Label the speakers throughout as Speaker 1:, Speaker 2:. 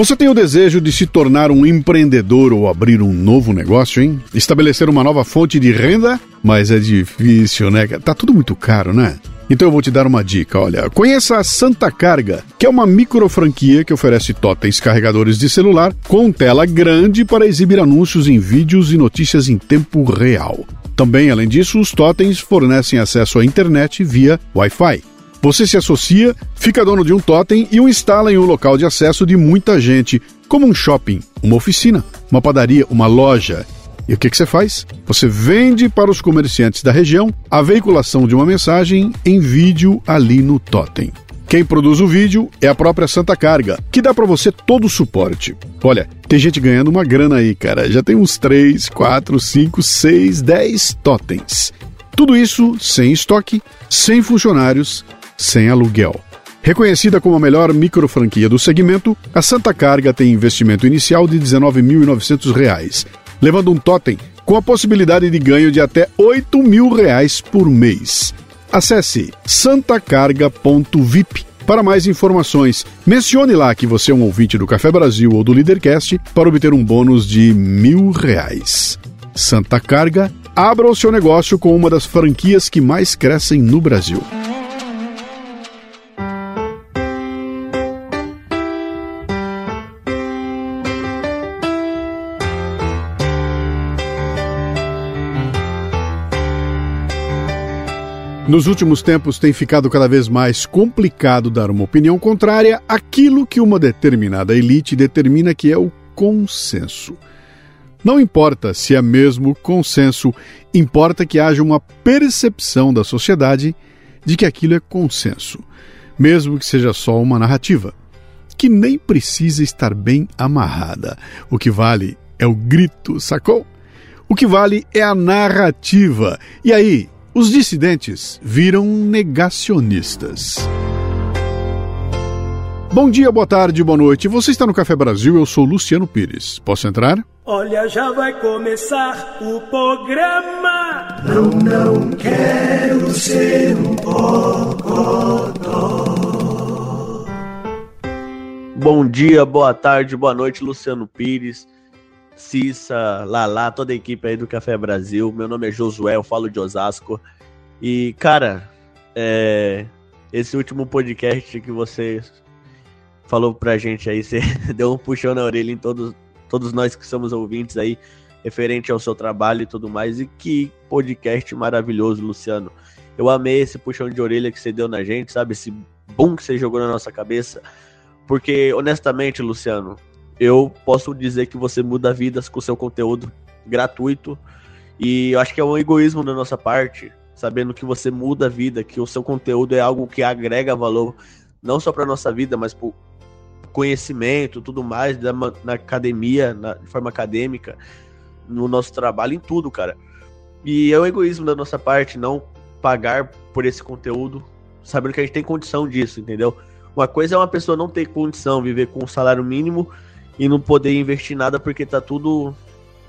Speaker 1: Você tem o desejo de se tornar um empreendedor ou abrir um novo negócio, hein? Estabelecer uma nova fonte de renda? Mas é difícil, né? Tá tudo muito caro, né? Então eu vou te dar uma dica, olha. Conheça a Santa Carga, que é uma micro franquia que oferece totens carregadores de celular com tela grande para exibir anúncios em vídeos e notícias em tempo real. Também, além disso, os totens fornecem acesso à internet via Wi-Fi. Você se associa, fica dono de um totem e o instala em um local de acesso de muita gente, como um shopping, uma oficina, uma padaria, uma loja. E o que, que você faz? Você vende para os comerciantes da região a veiculação de uma mensagem em vídeo ali no totem. Quem produz o vídeo é a própria Santa Carga, que dá para você todo o suporte. Olha, tem gente ganhando uma grana aí, cara. Já tem uns 3, 4, 5, 6, 10 totens. Tudo isso sem estoque, sem funcionários, sem aluguel. Reconhecida como a melhor micro franquia do segmento, a Santa Carga tem investimento inicial de R$ 19.900, levando um totem com a possibilidade de ganho de até 8 mil reais por mês. Acesse santacarga.vip para mais informações. Mencione lá que você é um ouvinte do Café Brasil ou do Leadercast para obter um bônus de mil reais. Santa Carga, abra o seu negócio com uma das franquias que mais crescem no Brasil. Nos últimos tempos tem ficado cada vez mais complicado dar uma opinião contrária àquilo que uma determinada elite determina que é o consenso. Não importa se é mesmo consenso, importa que haja uma percepção da sociedade de que aquilo é consenso, mesmo que seja só uma narrativa, que nem precisa estar bem amarrada. O que vale é o grito, sacou? O que vale é a narrativa. E aí, os dissidentes viram negacionistas. Bom dia, boa tarde, boa noite. Você está no Café Brasil, eu sou Luciano Pires. Posso entrar?
Speaker 2: Olha, já vai começar o programa. Não, não quero ser um bocodó.
Speaker 3: Bom dia, boa tarde, boa noite, Luciano Pires. Cissa, Lala, toda a equipe aí do Café Brasil. Meu nome é Josué, eu falo de Osasco. E, cara, é, esse último podcast que você falou pra gente aí, você deu um puxão na orelha em todos, todos nós que somos ouvintes aí, referente ao seu trabalho e tudo mais. E que podcast maravilhoso, Luciano. Eu amei esse puxão de orelha que você deu na gente, sabe? Esse boom que você jogou na nossa cabeça. Porque, honestamente, Luciano, eu posso dizer que você muda vidas com seu conteúdo gratuito. E eu acho que é um egoísmo da nossa parte, sabendo que você muda a vida, que o seu conteúdo é algo que agrega valor, não só para nossa vida, mas para conhecimento, tudo mais, da, na academia, na, de forma acadêmica, no nosso trabalho, em tudo, cara. E é um egoísmo da nossa parte não pagar por esse conteúdo, sabendo que a gente tem condição disso, entendeu? Uma coisa é uma pessoa não ter condição, viver com um salário mínimo e não poder investir nada porque tá tudo.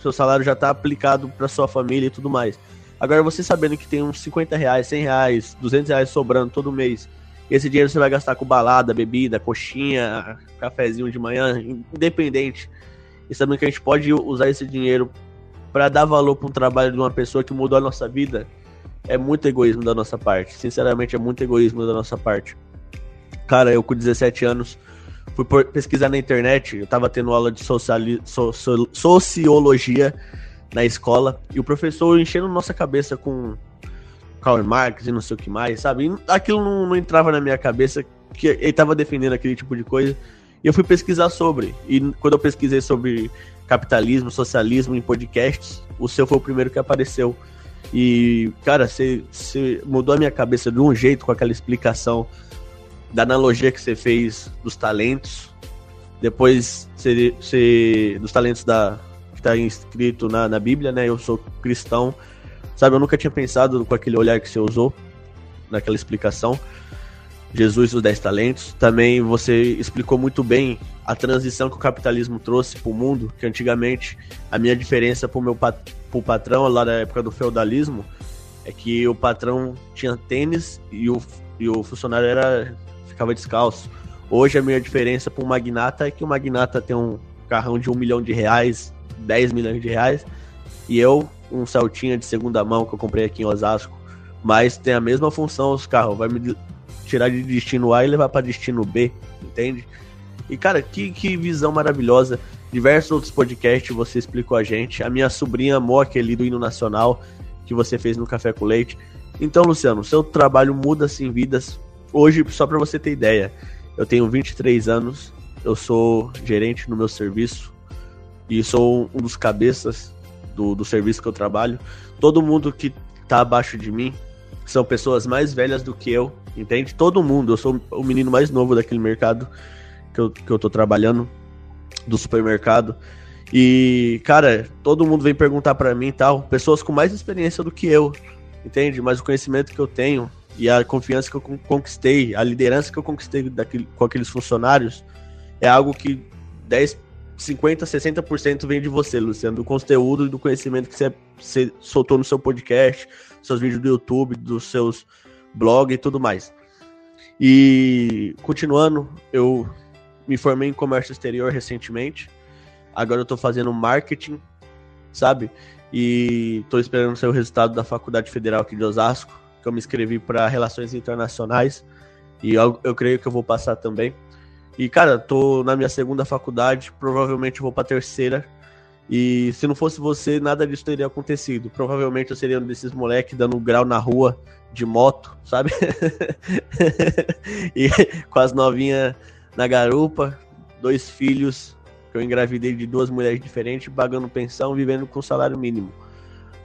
Speaker 3: Seu salário já tá aplicado para sua família e tudo mais. Agora você sabendo que tem uns 50 reais, 100 reais, 200 reais sobrando todo mês, esse dinheiro você vai gastar com balada, bebida, coxinha, cafezinho de manhã, independente. E sabendo que a gente pode usar esse dinheiro para dar valor para um trabalho de uma pessoa que mudou a nossa vida, é muito egoísmo da nossa parte. Sinceramente, é muito egoísmo da nossa parte. Cara, eu com 17 anos fui pesquisar na internet, eu tava tendo aula de sociali, so, so, sociologia na escola, e o professor enchendo nossa cabeça com Karl Marx e não sei o que mais, sabe? E aquilo não, não, entrava na minha cabeça que ele tava defendendo aquele tipo de coisa. E eu fui pesquisar sobre. E quando eu pesquisei sobre capitalismo, socialismo em podcasts, o seu foi o primeiro que apareceu. E, cara, você mudou a minha cabeça de um jeito com aquela explicação da analogia que você fez dos talentos, depois você, dos talentos da que está escrito na, na Bíblia, né? Eu sou cristão, sabe? Eu nunca tinha pensado com aquele olhar que você usou naquela explicação. Jesus os 10 talentos. Também você explicou muito bem a transição que o capitalismo trouxe para o mundo, que antigamente a minha diferença para o meu pat pro patrão lá da época do feudalismo é que o patrão tinha tênis e o, e o funcionário era ficava descalço. Hoje a minha diferença para um magnata é que o magnata tem um carrão de um milhão de reais, 10 milhões de reais, e eu, um saltinho de segunda mão que eu comprei aqui em Osasco, mas tem a mesma função os carros, vai me tirar de destino A e levar para destino B, entende? E cara, que, que visão maravilhosa. Diversos outros podcasts você explicou a gente. A minha sobrinha amou aquele do hino nacional que você fez no Café com Leite. Então, Luciano, seu trabalho muda assim vidas. Hoje, só para você ter ideia, eu tenho 23 anos, eu sou gerente no meu serviço e sou um dos cabeças do, do serviço que eu trabalho. Todo mundo que tá abaixo de mim são pessoas mais velhas do que eu, entende? Todo mundo. Eu sou o menino mais novo daquele mercado que eu, que eu tô trabalhando, do supermercado. E, cara, todo mundo vem perguntar para mim e tal, pessoas com mais experiência do que eu, entende? Mas o conhecimento que eu tenho e a confiança que eu conquistei, a liderança que eu conquistei daquele, com aqueles funcionários, é algo que 10, 50, 60% vem de você, Luciano, do conteúdo e do conhecimento que você, você soltou no seu podcast, seus vídeos do YouTube, dos seus blogs e tudo mais. E continuando, eu me formei em comércio exterior recentemente. Agora eu tô fazendo marketing, sabe? E tô esperando o resultado da Faculdade Federal aqui de Osasco, que eu me inscrevi para Relações Internacionais. E eu, eu creio que eu vou passar também. E, cara, tô na minha segunda faculdade, provavelmente vou pra terceira. E se não fosse você, nada disso teria acontecido. Provavelmente eu seria um desses moleques dando grau na rua de moto, sabe? e com as novinhas na garupa, dois filhos que eu engravidei de duas mulheres diferentes, pagando pensão, vivendo com salário mínimo.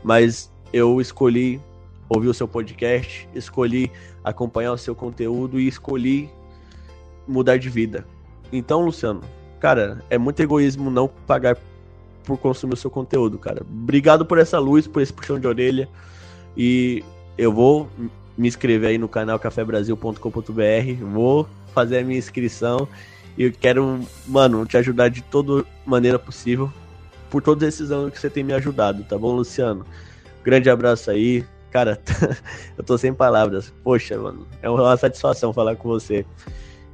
Speaker 3: Mas eu escolhi ouvir o seu podcast, escolhi acompanhar o seu conteúdo e escolhi mudar de vida. Então, Luciano, cara, é muito egoísmo não pagar por consumir o seu conteúdo, cara. Obrigado por essa luz, por esse puxão de orelha. E eu vou me inscrever aí no canal cafebrasil.com.br, vou fazer a minha inscrição e eu quero, mano, te ajudar de toda maneira possível por todos esses anos que você tem me ajudado, tá bom, Luciano? Grande abraço aí. Cara, eu tô sem palavras. Poxa, mano, é uma satisfação falar com você.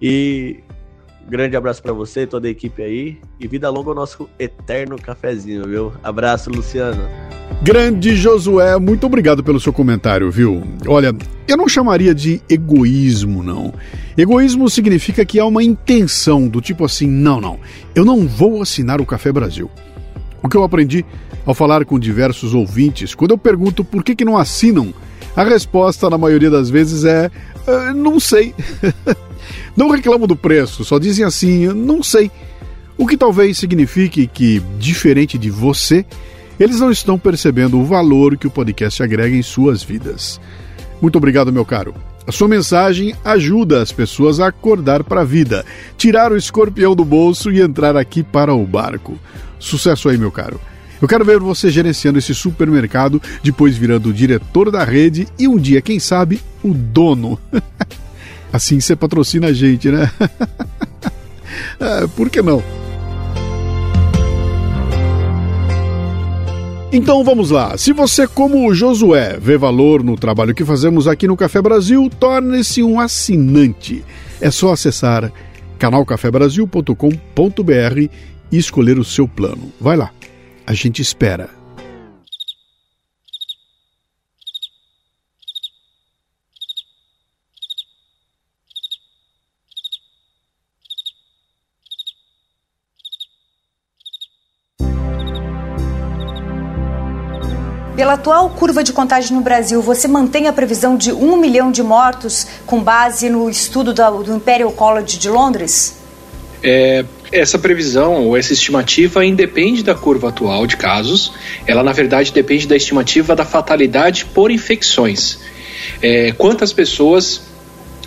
Speaker 3: E grande abraço para você, toda a equipe aí. E vida longa ao nosso eterno cafezinho, viu? Abraço, Luciano.
Speaker 1: Grande Josué, muito obrigado pelo seu comentário, viu? Olha, eu não chamaria de egoísmo, não. Egoísmo significa que há uma intenção do tipo assim: não, não, eu não vou assinar o Café Brasil. O que eu aprendi ao falar com diversos ouvintes, quando eu pergunto por que, que não assinam, a resposta na maioria das vezes é: uh, não sei. Não reclamam do preço, só dizem assim, não sei. O que talvez signifique que, diferente de você, eles não estão percebendo o valor que o podcast agrega em suas vidas. Muito obrigado, meu caro. A sua mensagem ajuda as pessoas a acordar para a vida, tirar o escorpião do bolso e entrar aqui para o barco. Sucesso aí, meu caro. Eu quero ver você gerenciando esse supermercado, depois virando o diretor da rede e um dia, quem sabe, o dono. Assim você patrocina a gente, né? é, por que não? Então vamos lá. Se você, como o Josué, vê valor no trabalho que fazemos aqui no Café Brasil, torne-se um assinante. É só acessar canalcafebrasil.com.br e escolher o seu plano. Vai lá. A gente espera.
Speaker 4: Pela atual curva de contágio no Brasil, você mantém a previsão de um milhão de mortos com base no estudo do Imperial College de Londres?
Speaker 5: É, essa previsão ou essa estimativa independe da curva atual de casos. Ela, na verdade, depende da estimativa da fatalidade por infecções. É, quantas pessoas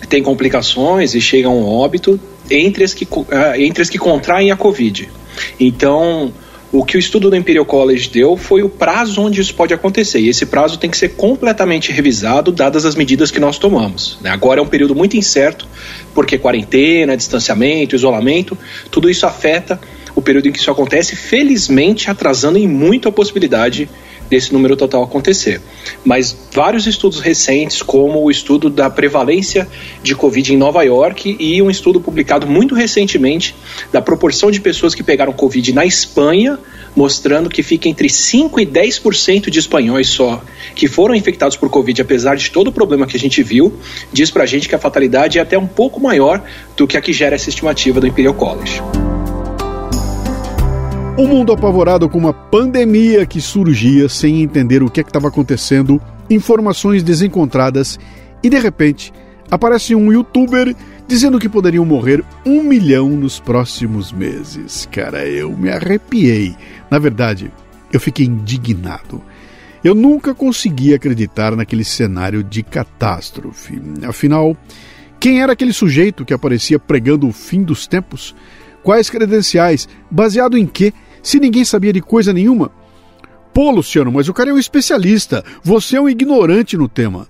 Speaker 5: têm complicações e chegam ao óbito entre as que, ah, entre as que contraem a Covid. Então, o que o estudo do Imperial College deu foi o prazo onde isso pode acontecer. E esse prazo tem que ser completamente revisado, dadas as medidas que nós tomamos. Né? Agora é um período muito incerto, porque quarentena, distanciamento, isolamento, tudo isso afeta o período em que isso acontece, felizmente atrasando em muito a possibilidade desse número total acontecer. Mas vários estudos recentes, como o estudo da prevalência de Covid em Nova York e um estudo publicado muito recentemente da proporção de pessoas que pegaram Covid na Espanha, mostrando que fica entre 5 e 10% de espanhóis só que foram infectados por Covid, apesar de todo o problema que a gente viu, diz pra gente que a fatalidade é até um pouco maior do que a que gera essa estimativa do Imperial College.
Speaker 1: O mundo apavorado com uma pandemia que surgia sem entender o que é estava acontecendo, informações desencontradas e de repente aparece um youtuber dizendo que poderiam morrer um milhão nos próximos meses. Cara, eu me arrepiei. Na verdade, eu fiquei indignado. Eu nunca consegui acreditar naquele cenário de catástrofe. Afinal, quem era aquele sujeito que aparecia pregando o fim dos tempos? Quais credenciais? Baseado em quê? Se ninguém sabia de coisa nenhuma? Pô, Luciano, mas o cara é um especialista. Você é um ignorante no tema.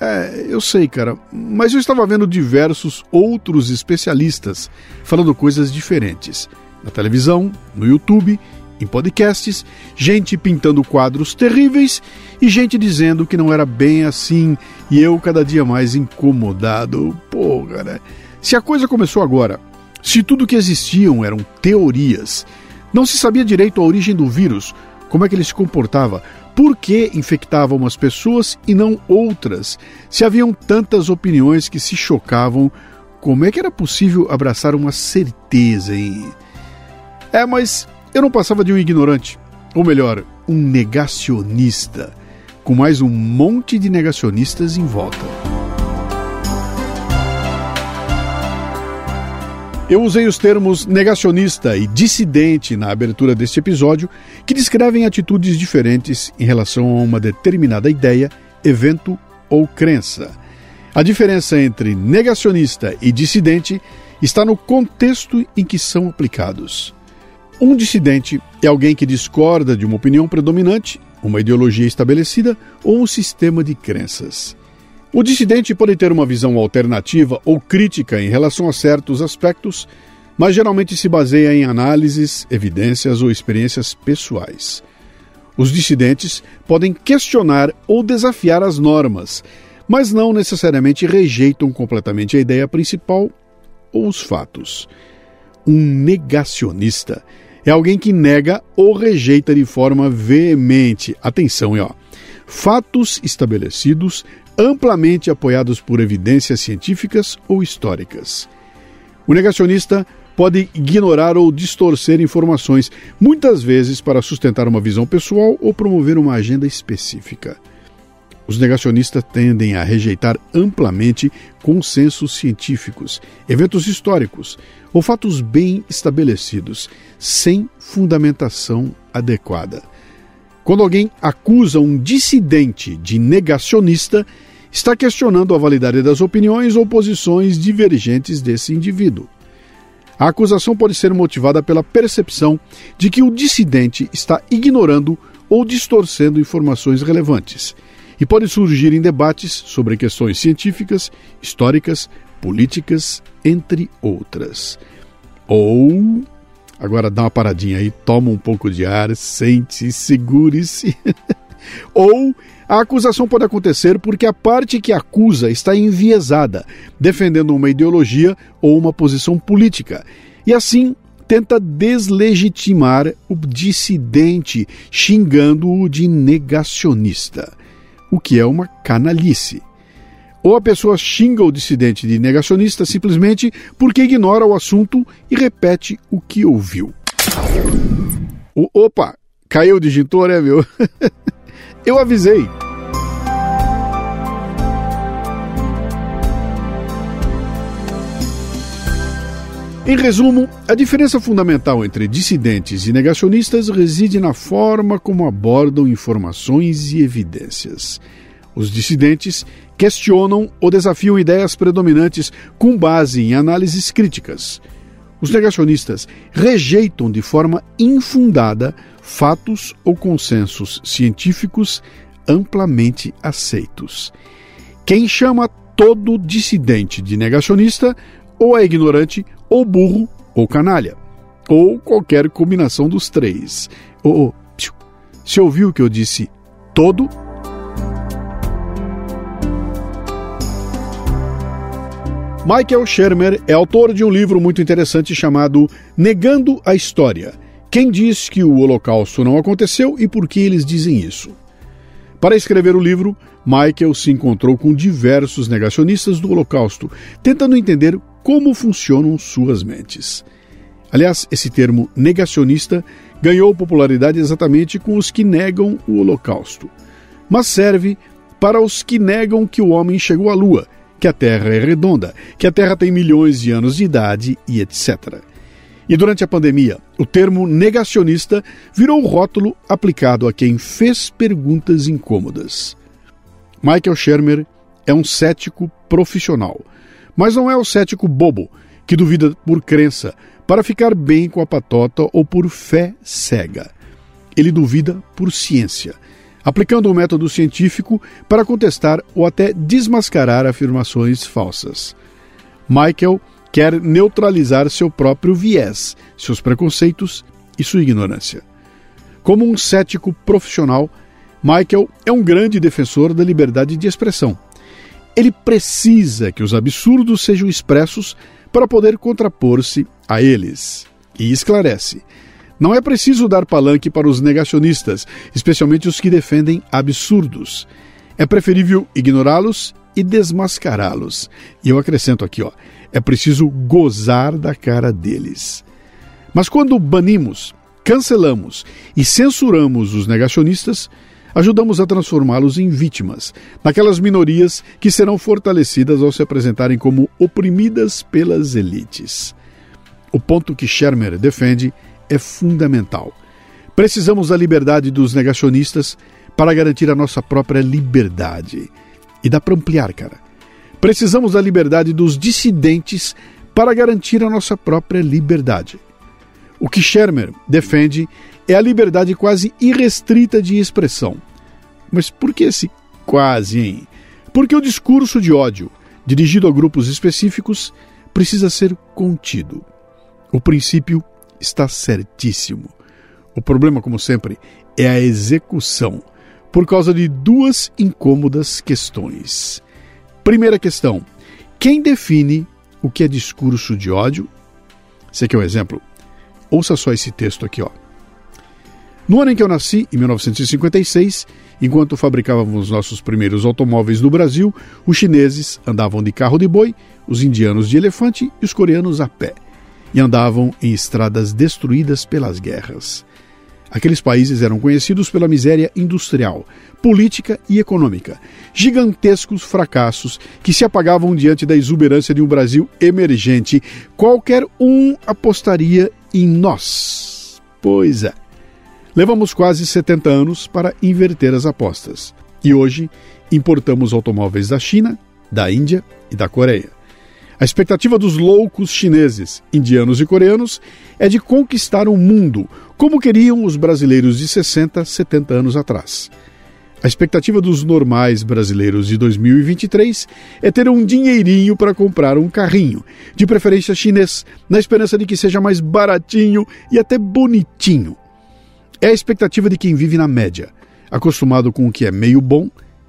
Speaker 1: É, eu sei, cara, mas eu estava vendo diversos outros especialistas falando coisas diferentes. Na televisão, no YouTube, em podcasts, gente pintando quadros terríveis e gente dizendo que não era bem assim e eu cada dia mais incomodado. Pô, cara, se a coisa começou agora, se tudo que existiam eram teorias não se sabia direito a origem do vírus, como é que ele se comportava, por que infectava umas pessoas e não outras. Se haviam tantas opiniões que se chocavam, como é que era possível abraçar uma certeza em. É, mas eu não passava de um ignorante, ou melhor, um negacionista, com mais um monte de negacionistas em volta. Eu usei os termos negacionista e dissidente na abertura deste episódio, que descrevem atitudes diferentes em relação a uma determinada ideia, evento ou crença. A diferença entre negacionista e dissidente está no contexto em que são aplicados. Um dissidente é alguém que discorda de uma opinião predominante, uma ideologia estabelecida ou um sistema de crenças. O dissidente pode ter uma visão alternativa ou crítica em relação a certos aspectos, mas geralmente se baseia em análises, evidências ou experiências pessoais. Os dissidentes podem questionar ou desafiar as normas, mas não necessariamente rejeitam completamente a ideia principal ou os fatos. Um negacionista é alguém que nega ou rejeita de forma veemente, atenção, ó, fatos estabelecidos, amplamente apoiados por evidências científicas ou históricas. O negacionista pode ignorar ou distorcer informações, muitas vezes para sustentar uma visão pessoal ou promover uma agenda específica. Os negacionistas tendem a rejeitar amplamente consensos científicos, eventos históricos ou fatos bem estabelecidos, sem fundamentação adequada. Quando alguém acusa um dissidente de negacionista, está questionando a validade das opiniões ou posições divergentes desse indivíduo. A acusação pode ser motivada pela percepção de que o dissidente está ignorando ou distorcendo informações relevantes e pode surgir em debates sobre questões científicas, históricas, políticas, entre outras. Ou. Agora dá uma paradinha aí, toma um pouco de ar, sente, segure-se. ou a acusação pode acontecer porque a parte que acusa está enviesada, defendendo uma ideologia ou uma posição política, e assim tenta deslegitimar o dissidente, xingando-o de negacionista, o que é uma canalice. Ou a pessoa xinga o dissidente de negacionista simplesmente porque ignora o assunto e repete o que ouviu. O, opa, caiu o disjuntor, é meu? Eu avisei. Em resumo, a diferença fundamental entre dissidentes e negacionistas reside na forma como abordam informações e evidências. Os dissidentes questionam ou desafiam ideias predominantes com base em análises críticas. Os negacionistas rejeitam de forma infundada fatos ou consensos científicos amplamente aceitos. Quem chama todo dissidente de negacionista ou é ignorante, ou burro, ou canalha, ou qualquer combinação dos três. Oh, oh, Você ouviu o que eu disse todo? Michael Shermer é autor de um livro muito interessante chamado Negando a História. Quem diz que o Holocausto não aconteceu e por que eles dizem isso? Para escrever o livro, Michael se encontrou com diversos negacionistas do Holocausto, tentando entender como funcionam suas mentes. Aliás, esse termo negacionista ganhou popularidade exatamente com os que negam o Holocausto, mas serve para os que negam que o homem chegou à Lua que a Terra é redonda, que a Terra tem milhões de anos de idade e etc. E durante a pandemia, o termo negacionista virou o rótulo aplicado a quem fez perguntas incômodas. Michael Shermer é um cético profissional, mas não é o cético bobo que duvida por crença para ficar bem com a patota ou por fé cega. Ele duvida por ciência aplicando o um método científico para contestar ou até desmascarar afirmações falsas. Michael quer neutralizar seu próprio viés, seus preconceitos e sua ignorância. Como um cético profissional, Michael é um grande defensor da liberdade de expressão. Ele precisa que os absurdos sejam expressos para poder contrapor-se a eles. E esclarece: não é preciso dar palanque para os negacionistas, especialmente os que defendem absurdos. É preferível ignorá-los e desmascará-los. E eu acrescento aqui, ó, é preciso gozar da cara deles. Mas quando banimos, cancelamos e censuramos os negacionistas, ajudamos a transformá-los em vítimas, naquelas minorias que serão fortalecidas ao se apresentarem como oprimidas pelas elites. O ponto que Shermer defende é fundamental. Precisamos da liberdade dos negacionistas para garantir a nossa própria liberdade. E dá para ampliar, cara. Precisamos da liberdade dos dissidentes para garantir a nossa própria liberdade. O que Shermer defende é a liberdade quase irrestrita de expressão. Mas por que esse quase, hein? Porque o discurso de ódio, dirigido a grupos específicos, precisa ser contido. O princípio está certíssimo. O problema, como sempre, é a execução, por causa de duas incômodas questões. Primeira questão: quem define o que é discurso de ódio? Você quer um exemplo? Ouça só esse texto aqui, ó. No ano em que eu nasci, em 1956, enquanto fabricávamos nossos primeiros automóveis no Brasil, os chineses andavam de carro de boi, os indianos de elefante e os coreanos a pé e andavam em estradas destruídas pelas guerras. Aqueles países eram conhecidos pela miséria industrial, política e econômica, gigantescos fracassos que se apagavam diante da exuberância de um Brasil emergente. Qualquer um apostaria em nós. Pois é. Levamos quase 70 anos para inverter as apostas. E hoje importamos automóveis da China, da Índia e da Coreia. A expectativa dos loucos chineses, indianos e coreanos é de conquistar o mundo, como queriam os brasileiros de 60, 70 anos atrás. A expectativa dos normais brasileiros de 2023 é ter um dinheirinho para comprar um carrinho, de preferência chinês, na esperança de que seja mais baratinho e até bonitinho. É a expectativa de quem vive na média, acostumado com o que é meio bom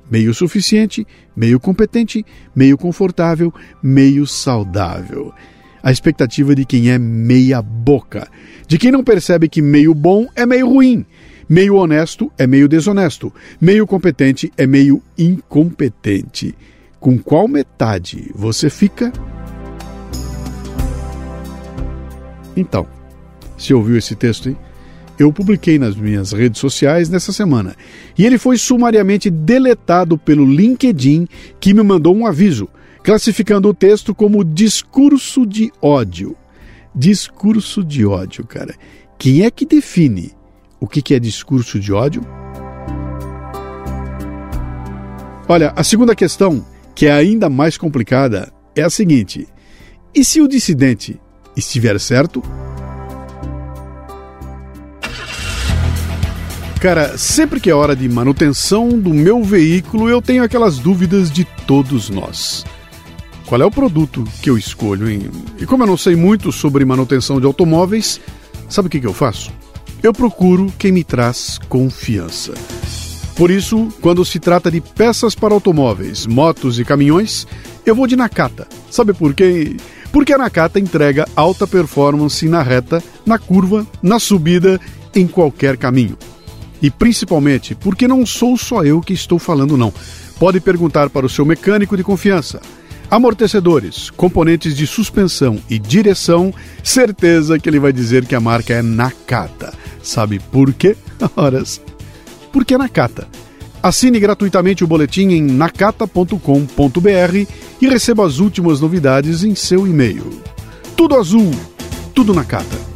Speaker 1: meio suficiente, meio competente, meio confortável, meio saudável. A expectativa de quem é meia boca, de quem não percebe que meio bom é meio ruim, meio honesto é meio desonesto, meio competente é meio incompetente. Com qual metade você fica? Então, se ouviu esse texto, hein? Eu publiquei nas minhas redes sociais nessa semana. E ele foi sumariamente deletado pelo LinkedIn, que me mandou um aviso, classificando o texto como discurso de ódio. Discurso de ódio, cara. Quem é que define o que é discurso de ódio? Olha, a segunda questão, que é ainda mais complicada, é a seguinte: e se o dissidente estiver certo? Cara, sempre que é hora de manutenção do meu veículo, eu tenho aquelas dúvidas de todos nós. Qual é o produto que eu escolho, hein? E como eu não sei muito sobre manutenção de automóveis, sabe o que, que eu faço? eu procuro quem me traz confiança. Por isso, quando se trata de peças para automóveis, motos e caminhões, eu vou de Nakata. Sabe por quê? Porque a Nakata entrega alta performance na reta, na curva, na subida, em qualquer caminho. E principalmente porque não sou só eu que estou falando, não. Pode perguntar para o seu mecânico de confiança. Amortecedores, componentes de suspensão e direção, certeza que ele vai dizer que a marca é Nakata. Sabe por quê? Horas porque é Nakata. Assine gratuitamente o boletim em nakata.com.br e receba as últimas novidades em seu e-mail. Tudo azul, tudo Nakata.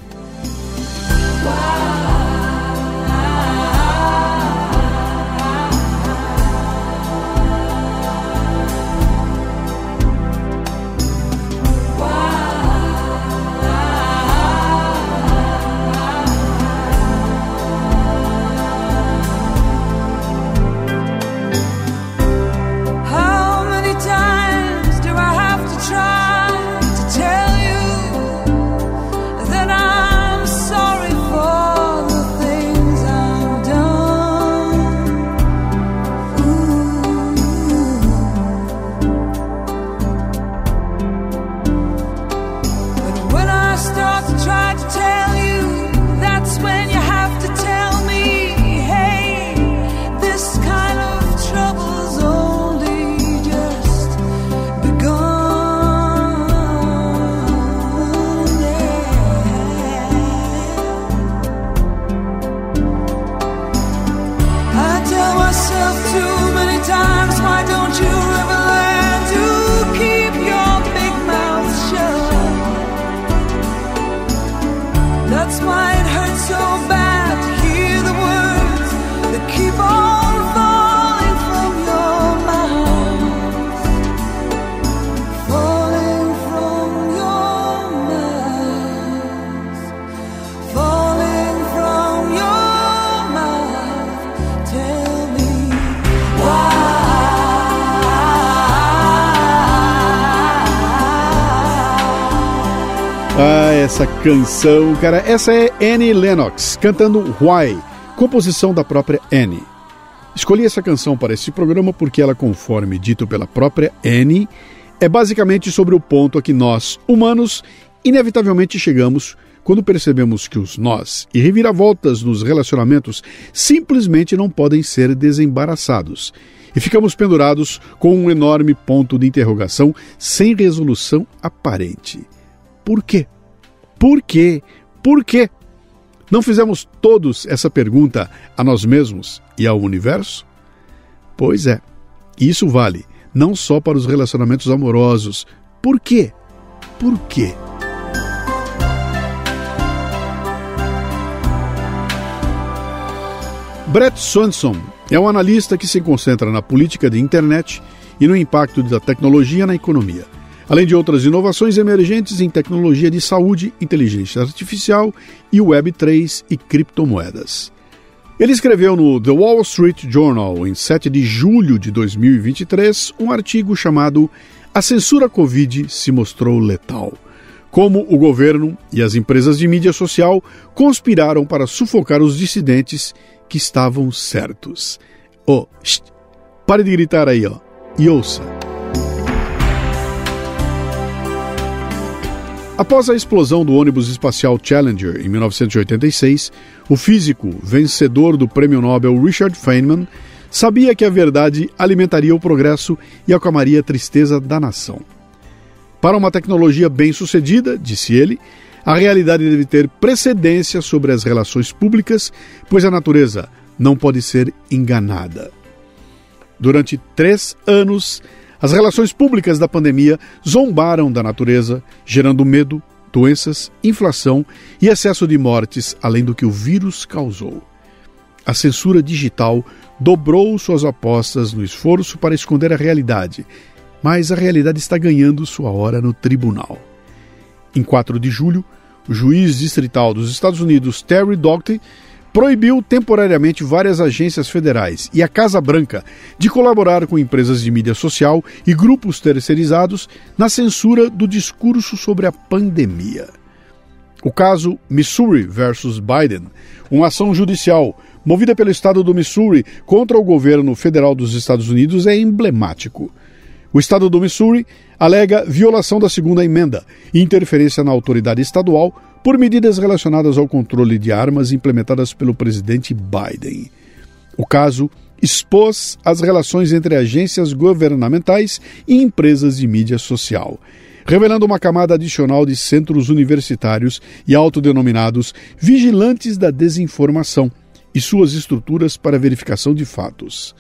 Speaker 1: Essa canção, cara. Essa é Annie Lennox cantando Why, composição da própria Annie. Escolhi essa canção para esse programa porque ela, conforme dito pela própria Annie, é basicamente sobre o ponto a que nós, humanos, inevitavelmente chegamos quando percebemos que os nós e reviravoltas nos relacionamentos simplesmente não podem ser desembaraçados. E ficamos pendurados com um enorme ponto de interrogação sem resolução aparente. Por quê? Por quê? Por quê? Não fizemos todos essa pergunta a nós mesmos e ao universo? Pois é, isso vale não só para os relacionamentos amorosos. Por quê? Por quê? Brett Swanson é um analista que se concentra na política de internet e no impacto da tecnologia na economia além de outras inovações emergentes em tecnologia de saúde, inteligência artificial e Web3 e criptomoedas. Ele escreveu no The Wall Street Journal, em 7 de julho de 2023, um artigo chamado A Censura Covid se mostrou letal. Como o governo e as empresas de mídia social conspiraram para sufocar os dissidentes que estavam certos. Oh, pare de gritar aí, ó, e ouça. Após a explosão do ônibus espacial Challenger em 1986, o físico vencedor do prêmio Nobel Richard Feynman sabia que a verdade alimentaria o progresso e acalmaria a tristeza da nação. Para uma tecnologia bem-sucedida, disse ele, a realidade deve ter precedência sobre as relações públicas, pois a natureza não pode ser enganada. Durante três anos, as relações públicas da pandemia zombaram da natureza, gerando medo, doenças, inflação e excesso de mortes, além do que o vírus causou. A censura digital dobrou suas apostas no esforço para esconder a realidade, mas a realidade está ganhando sua hora no tribunal. Em 4 de julho, o juiz distrital dos Estados Unidos, Terry Doughty, proibiu temporariamente várias agências federais e a Casa Branca de colaborar com empresas de mídia social e grupos terceirizados na censura do discurso sobre a pandemia. O caso Missouri versus Biden, uma ação judicial movida pelo estado do Missouri contra o governo federal dos Estados Unidos, é emblemático. O estado do Missouri alega violação da segunda emenda e interferência na autoridade estadual por medidas relacionadas ao controle de armas implementadas pelo presidente Biden. O caso expôs as relações entre agências governamentais e empresas de mídia social, revelando uma camada adicional de centros universitários e autodenominados vigilantes da desinformação e suas estruturas para verificação de fatos.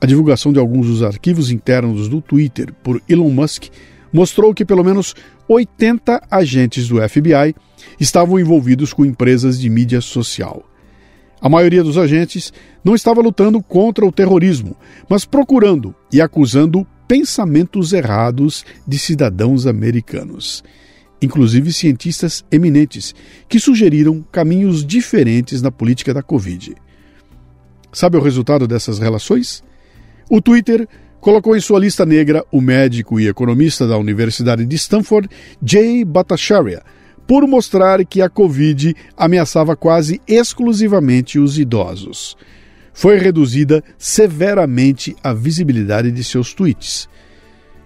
Speaker 1: A divulgação de alguns dos arquivos internos do Twitter por Elon Musk mostrou que pelo menos 80 agentes do FBI estavam envolvidos com empresas de mídia social. A maioria dos agentes não estava lutando contra o terrorismo, mas procurando e acusando pensamentos errados de cidadãos americanos, inclusive cientistas eminentes que sugeriram caminhos diferentes na política da Covid. Sabe o resultado dessas relações? O Twitter colocou em sua lista negra o médico e economista da Universidade de Stanford, Jay Bhattacharya, por mostrar que a Covid ameaçava quase exclusivamente os idosos foi reduzida severamente a visibilidade de seus tweets.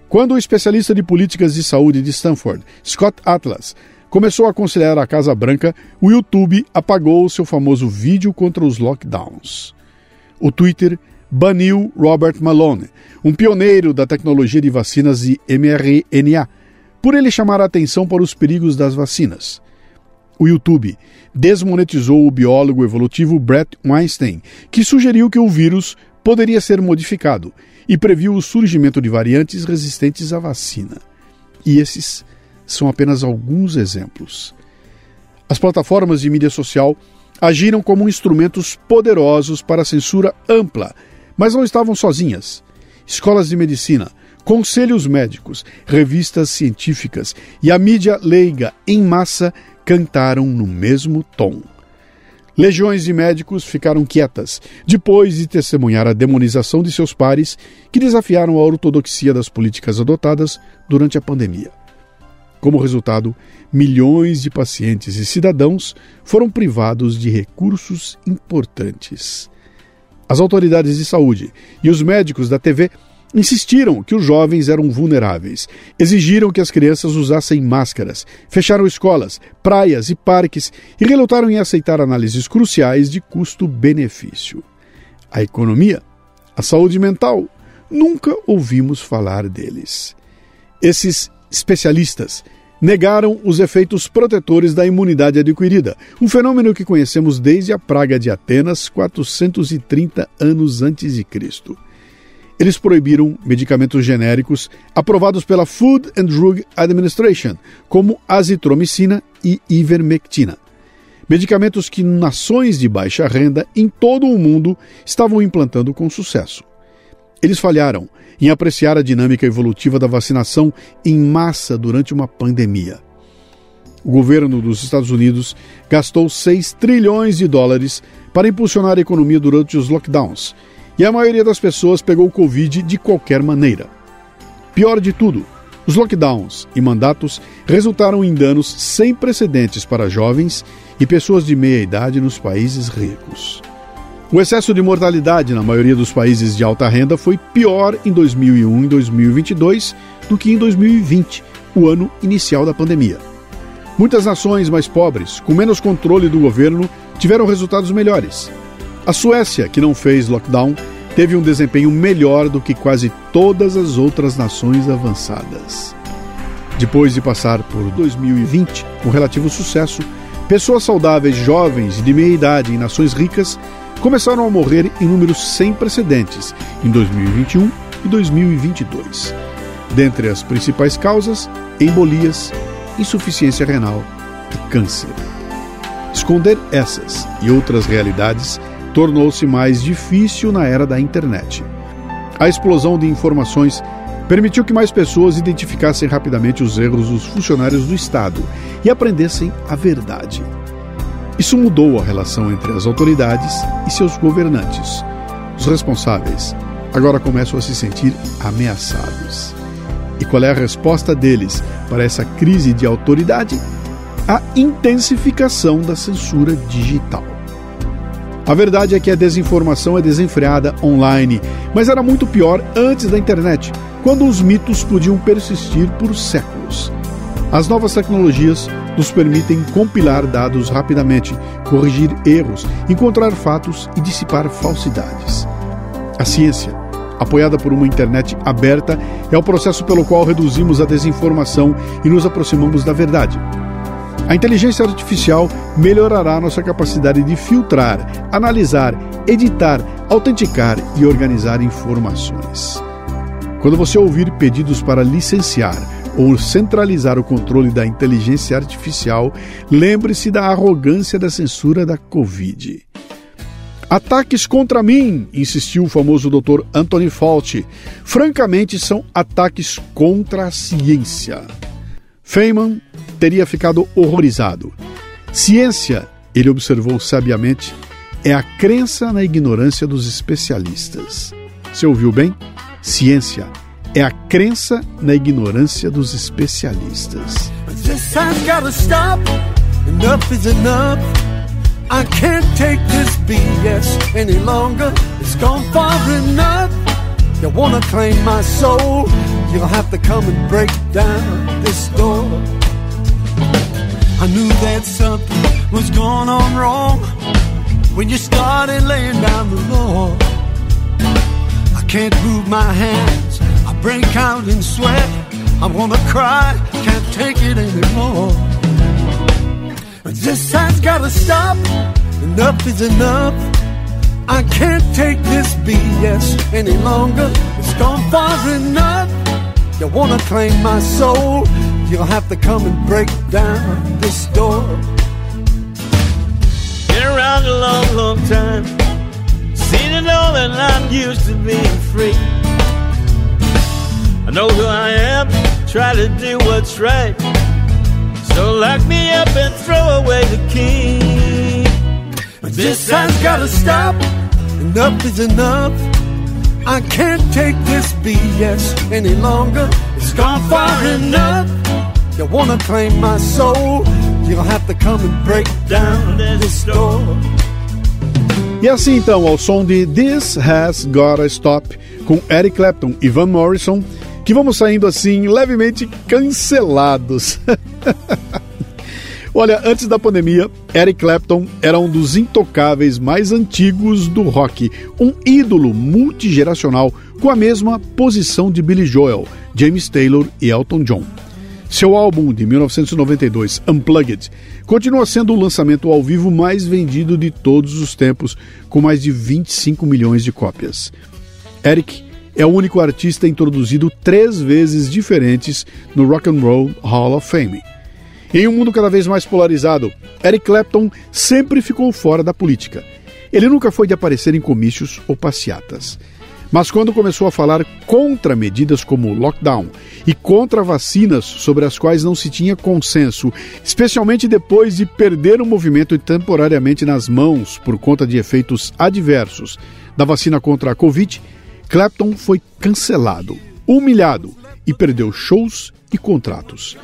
Speaker 1: Quando o especialista de políticas de saúde de Stanford, Scott Atlas, começou a aconselhar a Casa Branca, o YouTube apagou seu famoso vídeo contra os lockdowns. O Twitter baniu Robert Malone, um pioneiro da tecnologia de vacinas de mRNA, por ele chamar a atenção para os perigos das vacinas. O YouTube desmonetizou o biólogo evolutivo Brett Weinstein, que sugeriu que o vírus poderia ser modificado e previu o surgimento de variantes resistentes à vacina. E esses são apenas alguns exemplos. As plataformas de mídia social agiram como instrumentos poderosos para a censura ampla, mas não estavam sozinhas. Escolas de medicina, conselhos médicos, revistas científicas e a mídia leiga em massa cantaram no mesmo tom. Legiões de médicos ficaram quietas depois de testemunhar a demonização de seus pares que desafiaram a ortodoxia das políticas adotadas durante a pandemia. Como resultado, milhões de pacientes e cidadãos foram privados de recursos importantes. As autoridades de saúde e os médicos da TV Insistiram que os jovens eram vulneráveis, exigiram que as crianças usassem máscaras, fecharam escolas, praias e parques e relutaram em aceitar análises cruciais de custo-benefício. A economia, a saúde mental, nunca ouvimos falar deles. Esses especialistas negaram os efeitos protetores da imunidade adquirida, um fenômeno que conhecemos desde a praga de Atenas 430 anos antes de Cristo. Eles proibiram medicamentos genéricos aprovados pela Food and Drug Administration, como azitromicina e ivermectina. Medicamentos que nações de baixa renda em todo o mundo estavam implantando com sucesso. Eles falharam em apreciar a dinâmica evolutiva da vacinação em massa durante uma pandemia. O governo dos Estados Unidos gastou 6 trilhões de dólares para impulsionar a economia durante os lockdowns e a maioria das pessoas pegou o Covid de qualquer maneira. Pior de tudo, os lockdowns e mandatos resultaram em danos sem precedentes para jovens e pessoas de meia idade nos países ricos. O excesso de mortalidade na maioria dos países de alta renda foi pior em 2001 e 2022 do que em 2020, o ano inicial da pandemia. Muitas nações mais pobres, com menos controle do governo, tiveram resultados melhores. A Suécia, que não fez lockdown, teve um desempenho melhor do que quase todas as outras nações avançadas. Depois de passar por 2020 com relativo sucesso, pessoas saudáveis, jovens e de meia idade em nações ricas começaram a morrer em números sem precedentes em 2021 e 2022. Dentre as principais causas, embolias, insuficiência renal e câncer. Esconder essas e outras realidades tornou-se mais difícil na era da internet. A explosão de informações permitiu que mais pessoas identificassem rapidamente os erros dos funcionários do Estado e aprendessem a verdade. Isso mudou a relação entre as autoridades e seus governantes. Os responsáveis agora começam a se sentir ameaçados. E qual é a resposta deles para essa crise de autoridade? a intensificação da censura digital. A verdade é que a desinformação é desenfreada online, mas era muito pior antes da internet, quando os mitos podiam persistir por séculos. As novas tecnologias nos permitem compilar dados rapidamente, corrigir erros, encontrar fatos e dissipar falsidades. A ciência, apoiada por uma internet aberta, é o processo pelo qual reduzimos a desinformação e nos aproximamos da verdade. A inteligência artificial melhorará nossa capacidade de filtrar, analisar, editar, autenticar e organizar informações. Quando você ouvir pedidos para licenciar ou centralizar o controle da inteligência artificial, lembre-se da arrogância da censura da Covid. Ataques contra mim, insistiu o famoso Dr. Anthony Fauci. Francamente, são ataques contra a ciência. Feynman teria ficado horrorizado. Ciência, ele observou sabiamente, é a crença na ignorância dos especialistas. Você ouviu bem? Ciência é a crença na ignorância dos especialistas. I knew that something was going on wrong when you started laying down the law. I can't move my hands. Break out in sweat. I wanna cry. Can't take it anymore. This has gotta stop. Enough is enough. I can't take this BS any longer. It's gone far enough. You wanna claim my soul? You'll have to come and break down this door. Been around a long, long time. Seen it all, and I'm used to being free. I know who I am. Try to do what's right. So lock me up and throw away the key. But This has gotta stop. Enough is enough. I can't take this BS any longer. It's gone far enough. You wanna claim my soul? You'll have to come and break down this door. E assim então, ao som de This Has Gotta Stop, com Eric Clapton e Van Morrison, que vamos saindo assim levemente cancelados. Olha, antes da pandemia, Eric Clapton era um dos intocáveis mais antigos do rock, um ídolo multigeracional com a mesma posição de Billy Joel, James Taylor e Elton John. Seu álbum de 1992, Unplugged, continua sendo o lançamento ao vivo mais vendido de todos os tempos, com mais de 25 milhões de cópias. Eric é o único artista introduzido três vezes diferentes no Rock and Roll Hall of Fame. Em um mundo cada vez mais polarizado, Eric Clapton sempre ficou fora da política. Ele nunca foi de aparecer em comícios ou passeatas. Mas quando começou a falar contra medidas como lockdown e contra vacinas sobre as quais não se tinha consenso, especialmente depois de perder o movimento temporariamente nas mãos por conta de efeitos adversos da vacina contra a Covid, Clapton foi cancelado, humilhado e perdeu shows e contratos.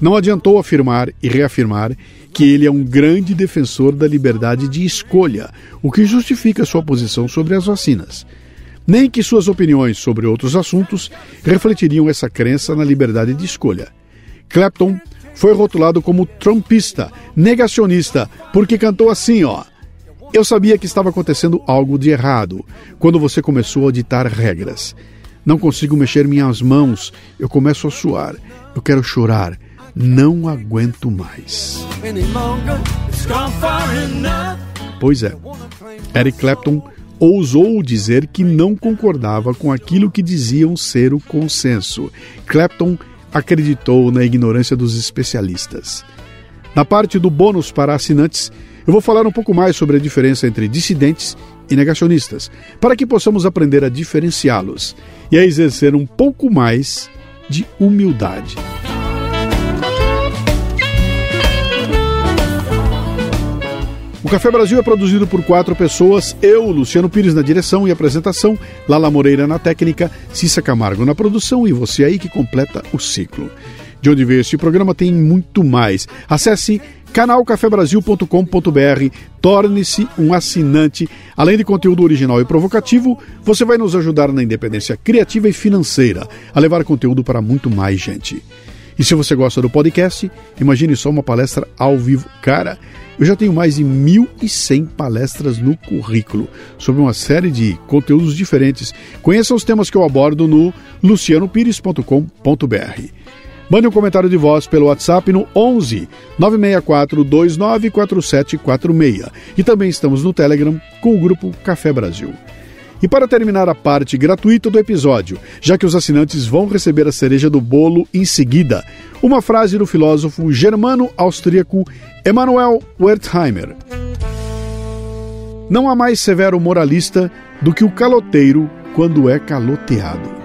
Speaker 1: Não adiantou afirmar e reafirmar que ele é um grande defensor da liberdade de escolha, o que justifica sua posição sobre as vacinas. Nem que suas opiniões sobre outros assuntos refletiriam essa crença na liberdade de escolha. Clapton foi rotulado como trumpista, negacionista, porque cantou assim, ó: eu sabia que estava acontecendo algo de errado quando você começou a ditar regras. Não consigo mexer minhas mãos, eu começo a suar, eu quero chorar, não aguento mais. Pois é, Eric Clapton ousou dizer que não concordava com aquilo que diziam ser o consenso. Clapton acreditou na ignorância dos especialistas. Na parte do bônus para assinantes, eu vou falar um pouco mais sobre a diferença entre dissidentes e negacionistas, para que possamos aprender a diferenciá-los e a exercer um pouco mais de humildade. O Café Brasil é produzido por quatro pessoas: eu, Luciano Pires, na direção e apresentação, Lala Moreira na técnica, Cissa Camargo na produção e você aí que completa o ciclo. de onde veio este programa, tem muito mais. Acesse canalcafebrasil.com.br, torne-se um assinante. Além de conteúdo original e provocativo, você vai nos ajudar na independência criativa e financeira, a levar conteúdo para muito mais gente. E se você gosta do podcast, imagine só uma palestra ao vivo. Cara, eu já tenho mais de 1.100 palestras no currículo sobre uma série de conteúdos diferentes. Conheça os temas que eu abordo no lucianopires.com.br. Mande um comentário de voz pelo WhatsApp no 11 964 294746. E também estamos no Telegram com o grupo Café Brasil. E para terminar a parte gratuita do episódio, já que os assinantes vão receber a cereja do bolo em seguida, uma frase do filósofo germano-austríaco Emanuel Wertheimer. Não há mais severo moralista do que o caloteiro quando é caloteado.